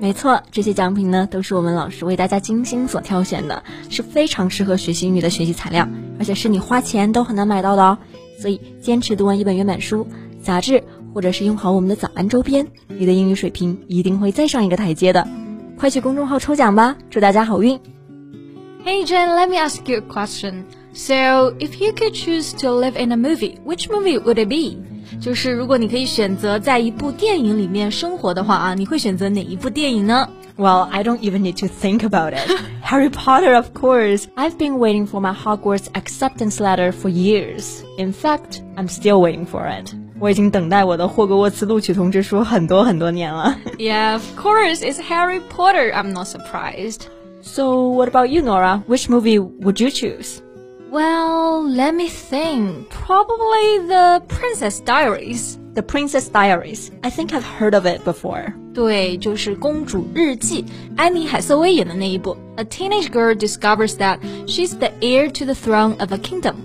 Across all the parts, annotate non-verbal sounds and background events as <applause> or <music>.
没错，这些奖品呢都是我们老师为大家精心所挑选的，是非常适合学习英语的学习材料，而且是你花钱都很难买到的哦。所以坚持读完一本原版书、杂志，或者是用好我们的早安周边，你的英语水平一定会再上一个台阶的。快去公众号抽奖吧，祝大家好运 ！Hey Jen, let me ask you a question. So, if you could choose to live in a movie, which movie would it be? 就是如果你可以选择在一部电影里面生活的话啊，你会选择哪一部电影呢？Well, I don't even need to think about it. <laughs> Harry Potter, of course. I've been waiting for my Hogwarts acceptance letter for years. In fact, I'm still waiting for it. 我已经等待我的霍格沃茨录取通知书很多很多年了。Yeah, of course, it's Harry Potter. I'm not surprised. So, what about you, Nora? Which movie would you choose? Well, let me think. Probably the Princess Diaries. The Princess Diaries. I think I've heard of it before. 对，就是《公主日记》，安妮海瑟薇演的那一部。A teenage girl discovers that she's the heir to the throne of a kingdom.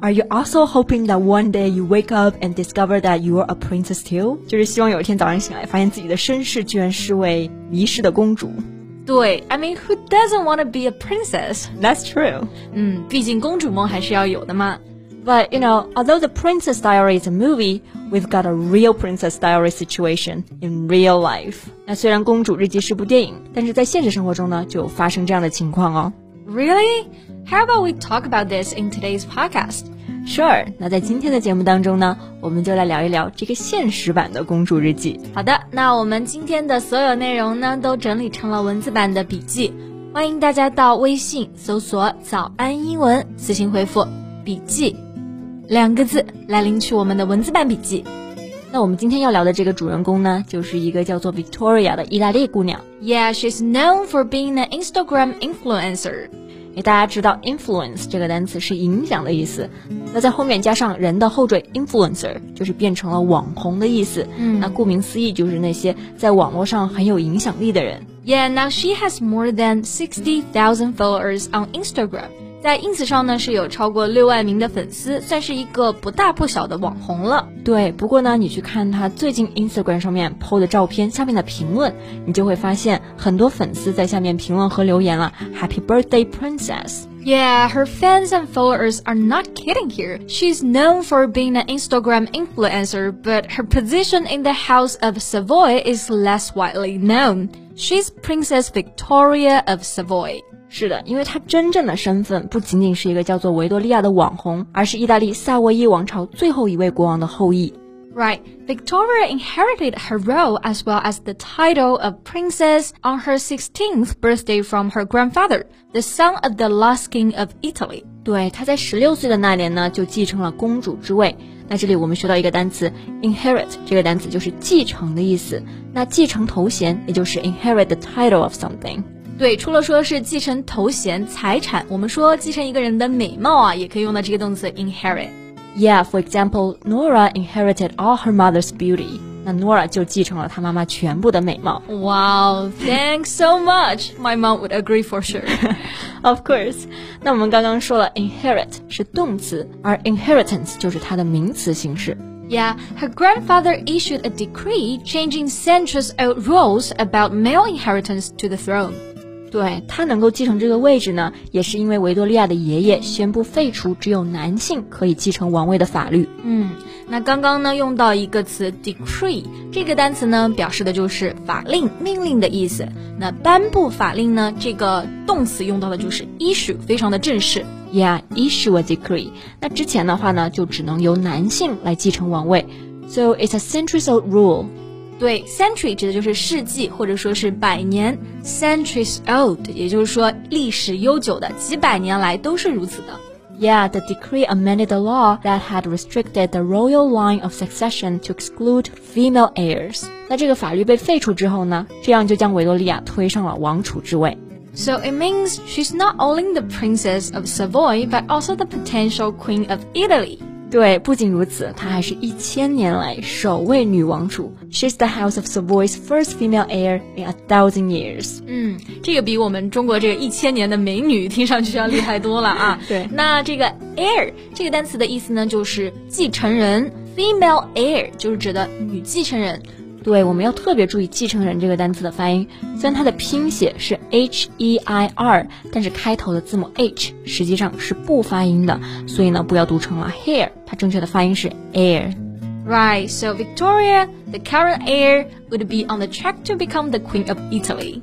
Are you also hoping that one day you wake up and discover that you are a princess too？就是希望有一天早上醒来，发现自己的身世居然是位遗世的公主。 对，I mean who doesn't want to be a princess? That's true. 嗯，毕竟公主梦还是要有的嘛。But you know, although the Princess Diary is a movie, we've got a real Princess Diary situation in real life. 那虽然公主日记是部电影，但是在现实生活中呢，就发生这样的情况哦。Really? How about we talk about this in today's podcast? Sure，那在今天的节目当中呢，我们就来聊一聊这个现实版的公主日记。好的，那我们今天的所有内容呢，都整理成了文字版的笔记，欢迎大家到微信搜索“早安英文”，私信回复“笔记”两个字来领取我们的文字版笔记。那我们今天要聊的这个主人公呢，就是一个叫做 Victoria 的意大利姑娘。Yeah, she's known for being an Instagram influencer. 为大家知道，influence 这个单词是影响的意思，那在后面加上人的后缀 influencer，就是变成了网红的意思。嗯，那顾名思义就是那些在网络上很有影响力的人。Yeah, now she has more than sixty thousand followers on Instagram. 在 ins 上呢是有超过六万名的粉丝，算是一个不大不小的网红了。对，不过呢，你去看他最近 Instagram 上面 PO 的照片下面的评论，你就会发现很多粉丝在下面评论和留言了，Happy birthday, princess. Yeah, her fans and followers are not kidding here. She's known for being an Instagram influencer, but her position in the House of Savoy is less widely known. She's Princess Victoria of Savoy. 是的，因为她真正的身份不仅仅是一个叫做维多利亚的网红，而是意大利萨沃伊王朝最后一位国王的后裔。Right, Victoria inherited her role as well as the title of princess on her 16th birthday from her grandfather, the son of the last king of Italy. 对，她在十六岁的那年呢，就继承了公主之位。那这里我们学到一个单词 inherit，这个单词就是继承的意思。那继承头衔，也就是 inherit the title of something。对，除了说是继承头衔、财产，我们说继承一个人的美貌啊，也可以用到这个动词 inherit。Yeah, for example, Nora inherited all her mother's beauty. 那 Nora 就继承了她妈妈全部的美貌。Wow, thanks so much. My mom would agree for sure. <laughs> of course. 那我们刚刚说了，inherit 是动词，而 inheritance 就是它的名词形式。Yeah, her grandfather issued a decree changing centuries-old rules about male inheritance to the throne. 对他能够继承这个位置呢，也是因为维多利亚的爷爷宣布废除只有男性可以继承王位的法律。嗯，那刚刚呢用到一个词 decree，这个单词呢表示的就是法令、命令的意思。那颁布法令呢，这个动词用到的就是 issue，非常的正式。Yeah，issue a decree。那之前的话呢，就只能由男性来继承王位。So it's a centuries-old rule. 对，century 指的就是世纪或者说是百年，centuries old，也就是说历史悠久的，几百年来都是如此的。Yeah, the decree amended the law that had restricted the royal line of succession to exclude female heirs. 那这个法律被废除之后呢，这样就将维多利亚推上了王储之位。 So it means she's not only the princess of Savoy, but also the potential queen of Italy. 对，不仅如此，她还是一千年来首位女王主。She's the House of Savoy's first female heir in a thousand years。嗯，这个比我们中国这个一千年的美女听上去要厉害多了啊。<laughs> 对，那这个 heir 这个单词的意思呢，就是继承人，female heir 就是指的女继承人。对，我们要特别注意“继承人”这个单词的发音。虽然它的拼写是 H E I R，但是开头的字母 H 实际上是不发音的，所以呢，不要读成了 hair，它正确的发音是 air。Right, so Victoria, the current heir, would be on the track to become the Queen of Italy.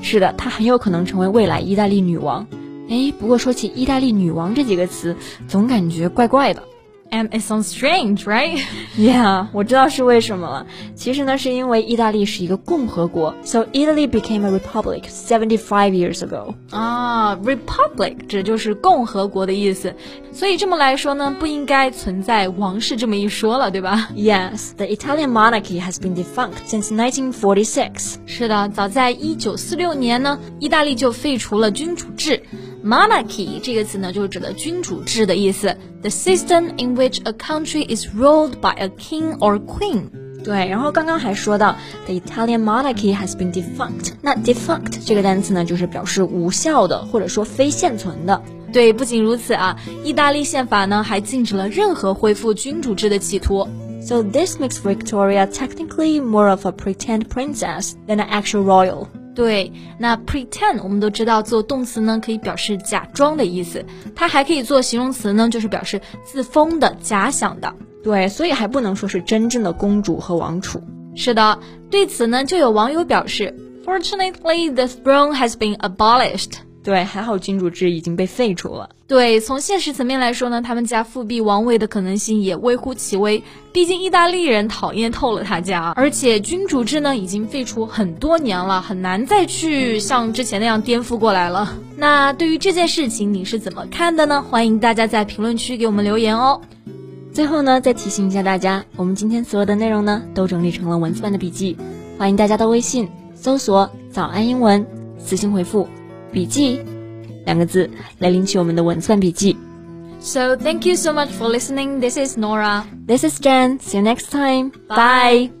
是的，她很有可能成为未来意大利女王。哎，不过说起意大利女王这几个词，总感觉怪怪的。And it sounds strange, right? <laughs> Yeah，我知道是为什么了。其实呢，是因为意大利是一个共和国，so Italy became a republic seventy five years ago。啊，republic 指就是共和国的意思。所以这么来说呢，不应该存在王室这么一说了，对吧？Yes, the Italian monarchy has been defunct since 1946. 是的，早在一九四六年呢，意大利就废除了君主制。 Monarchy 这个词呢，就是指的君主制的意思。The system in which a country is ruled by a king or queen。对，然后刚刚还说到，the Italian monarchy has been defunct。那 defunct 这个单词呢，就是表示无效的，或者说非现存的。对，不仅如此啊，意大利宪法呢还禁止了任何恢复君主制的企图。So this makes Victoria technically more of a pretend princess than an actual royal. 对，那 pretend 我们都知道做动词呢可以表示假装的意思，它还可以做形容词呢，就是表示自封的、假想的。对，所以还不能说是真正的公主和王储。是的，对此呢，就有网友表示，Fortunately, the throne has been abolished. 对，还好君主制已经被废除了。对，从现实层面来说呢，他们家复辟王位的可能性也微乎其微。毕竟意大利人讨厌透了他家，而且君主制呢已经废除很多年了，很难再去像之前那样颠覆过来了。那对于这件事情你是怎么看的呢？欢迎大家在评论区给我们留言哦。最后呢，再提醒一下大家，我们今天所有的内容呢都整理成了文字版的笔记，欢迎大家到微信搜索“早安英文”，私信回复。笔记两个字来领取我们的文算笔记。So thank you so much for listening. This is Nora. This is Jen. See you next time. Bye. Bye.